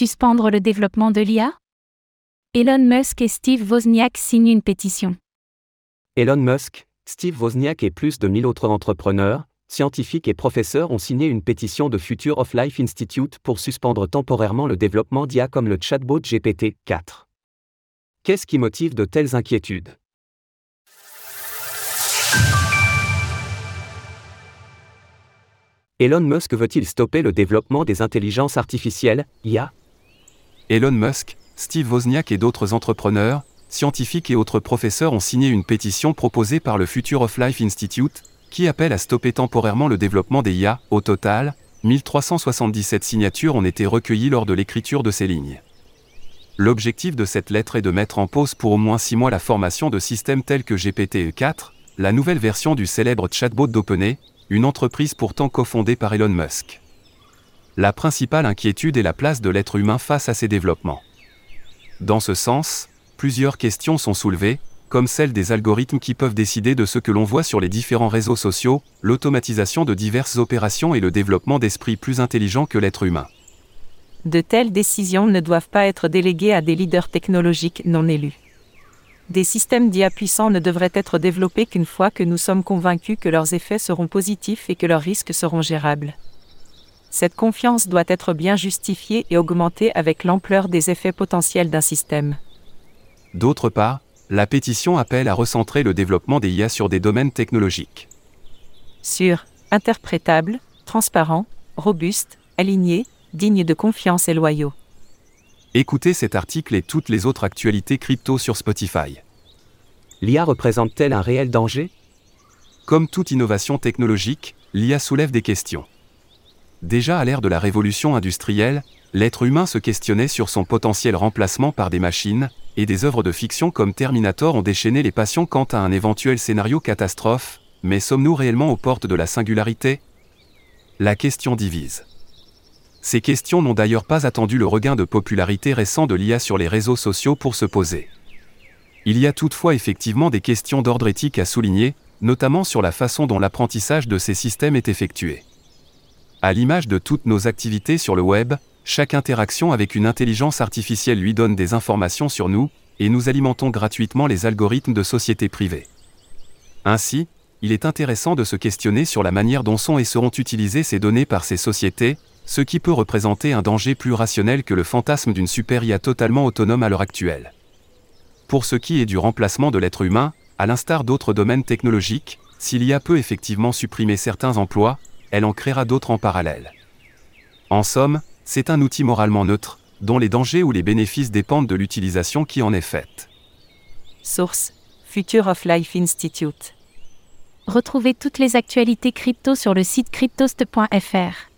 suspendre le développement de l'IA Elon Musk et Steve Wozniak signent une pétition. Elon Musk, Steve Wozniak et plus de 1000 autres entrepreneurs, scientifiques et professeurs ont signé une pétition de Future of Life Institute pour suspendre temporairement le développement d'IA comme le chatbot GPT-4. Qu'est-ce qui motive de telles inquiétudes? Elon Musk veut-il stopper le développement des intelligences artificielles, IA Elon Musk, Steve Wozniak et d'autres entrepreneurs, scientifiques et autres professeurs ont signé une pétition proposée par le Future of Life Institute, qui appelle à stopper temporairement le développement des IA. Au total, 1377 signatures ont été recueillies lors de l'écriture de ces lignes. L'objectif de cette lettre est de mettre en pause pour au moins six mois la formation de systèmes tels que GPT-4, la nouvelle version du célèbre chatbot d'OpenAI, une entreprise pourtant cofondée par Elon Musk. La principale inquiétude est la place de l'être humain face à ces développements. Dans ce sens, plusieurs questions sont soulevées, comme celle des algorithmes qui peuvent décider de ce que l'on voit sur les différents réseaux sociaux, l'automatisation de diverses opérations et le développement d'esprits plus intelligents que l'être humain. De telles décisions ne doivent pas être déléguées à des leaders technologiques non élus. Des systèmes d'IA puissants ne devraient être développés qu'une fois que nous sommes convaincus que leurs effets seront positifs et que leurs risques seront gérables. Cette confiance doit être bien justifiée et augmentée avec l'ampleur des effets potentiels d'un système. D'autre part, la pétition appelle à recentrer le développement des IA sur des domaines technologiques. Sur interprétable, transparent, robuste, aligné, digne de confiance et loyaux. Écoutez cet article et toutes les autres actualités crypto sur Spotify. L'IA représente-t-elle un réel danger? Comme toute innovation technologique, l'IA soulève des questions. Déjà à l'ère de la révolution industrielle, l'être humain se questionnait sur son potentiel remplacement par des machines, et des œuvres de fiction comme Terminator ont déchaîné les passions quant à un éventuel scénario catastrophe, mais sommes-nous réellement aux portes de la singularité? La question divise. Ces questions n'ont d'ailleurs pas attendu le regain de popularité récent de l'IA sur les réseaux sociaux pour se poser. Il y a toutefois effectivement des questions d'ordre éthique à souligner, notamment sur la façon dont l'apprentissage de ces systèmes est effectué. À l'image de toutes nos activités sur le web, chaque interaction avec une intelligence artificielle lui donne des informations sur nous, et nous alimentons gratuitement les algorithmes de sociétés privées. Ainsi, il est intéressant de se questionner sur la manière dont sont et seront utilisées ces données par ces sociétés, ce qui peut représenter un danger plus rationnel que le fantasme d'une super IA totalement autonome à l'heure actuelle. Pour ce qui est du remplacement de l'être humain, à l'instar d'autres domaines technologiques, s'il y a peut effectivement supprimer certains emplois, elle en créera d'autres en parallèle. En somme, c'est un outil moralement neutre, dont les dangers ou les bénéfices dépendent de l'utilisation qui en est faite. Source Future of Life Institute. Retrouvez toutes les actualités crypto sur le site cryptost.fr.